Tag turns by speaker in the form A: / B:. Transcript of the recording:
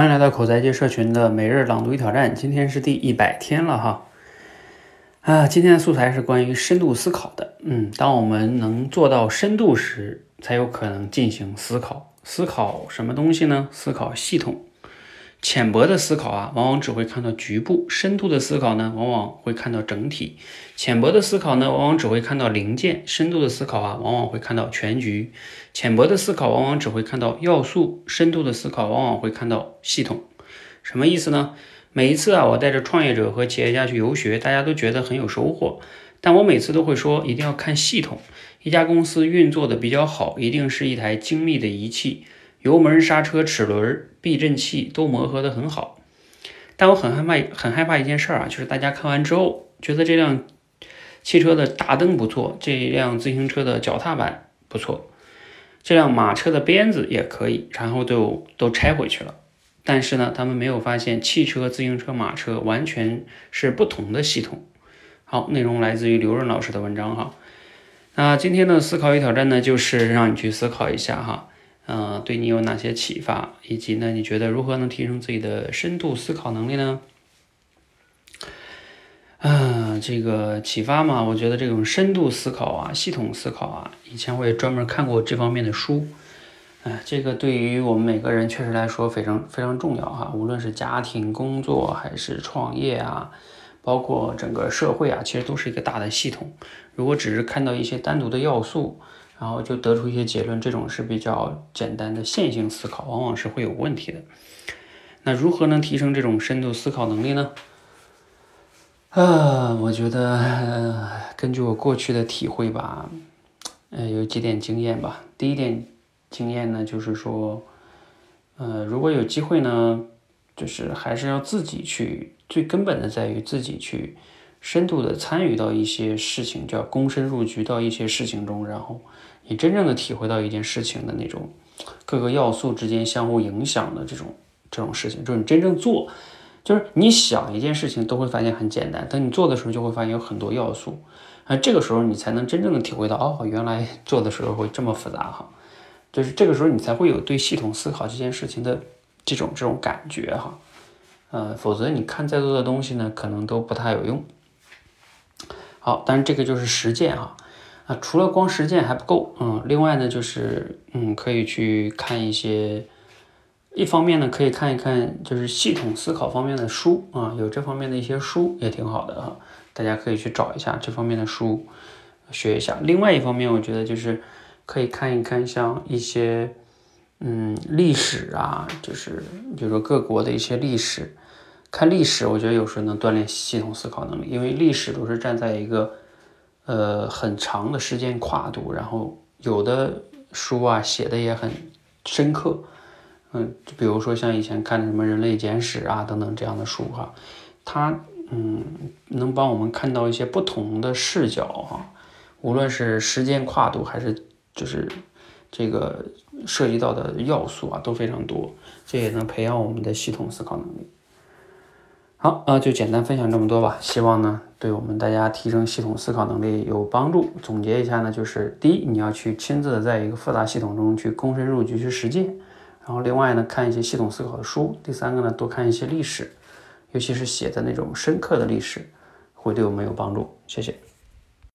A: 欢迎来到口才界社群的每日朗读与挑战，今天是第一百天了哈。啊，今天的素材是关于深度思考的。嗯，当我们能做到深度时，才有可能进行思考。思考什么东西呢？思考系统。浅薄的思考啊，往往只会看到局部；深度的思考呢，往往会看到整体。浅薄的思考呢，往往只会看到零件；深度的思考啊，往往会看到全局。浅薄的思考往往只会看到要素，深度的思考往往会看到系统。什么意思呢？每一次啊，我带着创业者和企业家去游学，大家都觉得很有收获。但我每次都会说，一定要看系统。一家公司运作的比较好，一定是一台精密的仪器。油门、刹车、齿轮、避震器都磨合得很好，但我很害怕，很害怕一件事儿啊，就是大家看完之后觉得这辆汽车的大灯不错，这辆自行车的脚踏板不错，这辆马车的鞭子也可以，然后都都拆回去了。但是呢，他们没有发现汽车、自行车、马车完全是不同的系统。好，内容来自于刘润老师的文章哈。那今天的思考与挑战呢，就是让你去思考一下哈。嗯，对你有哪些启发？以及呢，你觉得如何能提升自己的深度思考能力呢？啊，这个启发嘛，我觉得这种深度思考啊，系统思考啊，以前我也专门看过这方面的书。哎，这个对于我们每个人确实来说非常非常重要哈，无论是家庭、工作还是创业啊，包括整个社会啊，其实都是一个大的系统。如果只是看到一些单独的要素，然后就得出一些结论，这种是比较简单的线性思考，往往是会有问题的。那如何能提升这种深度思考能力呢？啊，我觉得根据我过去的体会吧，呃，有几点经验吧。第一点经验呢，就是说，呃，如果有机会呢，就是还是要自己去，最根本的在于自己去深度的参与到一些事情，叫躬身入局到一些事情中，然后。你真正的体会到一件事情的那种各个要素之间相互影响的这种这种事情，就是你真正做，就是你想一件事情都会发现很简单，等你做的时候就会发现有很多要素，啊，这个时候你才能真正的体会到，哦，原来做的时候会这么复杂哈，就是这个时候你才会有对系统思考这件事情的这种这种感觉哈，呃，否则你看再多的东西呢，可能都不太有用。好，但是这个就是实践哈。啊除了光实践还不够，嗯，另外呢，就是嗯，可以去看一些，一方面呢，可以看一看就是系统思考方面的书啊，有这方面的一些书也挺好的啊，大家可以去找一下这方面的书学一下。另外一方面，我觉得就是可以看一看像一些嗯历史啊，就是比如说各国的一些历史，看历史，我觉得有时候能锻炼系统思考能力，因为历史都是站在一个。呃，很长的时间跨度，然后有的书啊写的也很深刻，嗯，就比如说像以前看的什么《人类简史》啊等等这样的书哈，它嗯能帮我们看到一些不同的视角哈，无论是时间跨度还是就是这个涉及到的要素啊都非常多，这也能培养我们的系统思考能力。好，呃，就简单分享这么多吧。希望呢，对我们大家提升系统思考能力有帮助。总结一下呢，就是第一，你要去亲自的在一个复杂系统中去躬身入局去实践。然后另外呢，看一些系统思考的书。第三个呢，多看一些历史，尤其是写的那种深刻的历史，会对我们有帮助。谢谢。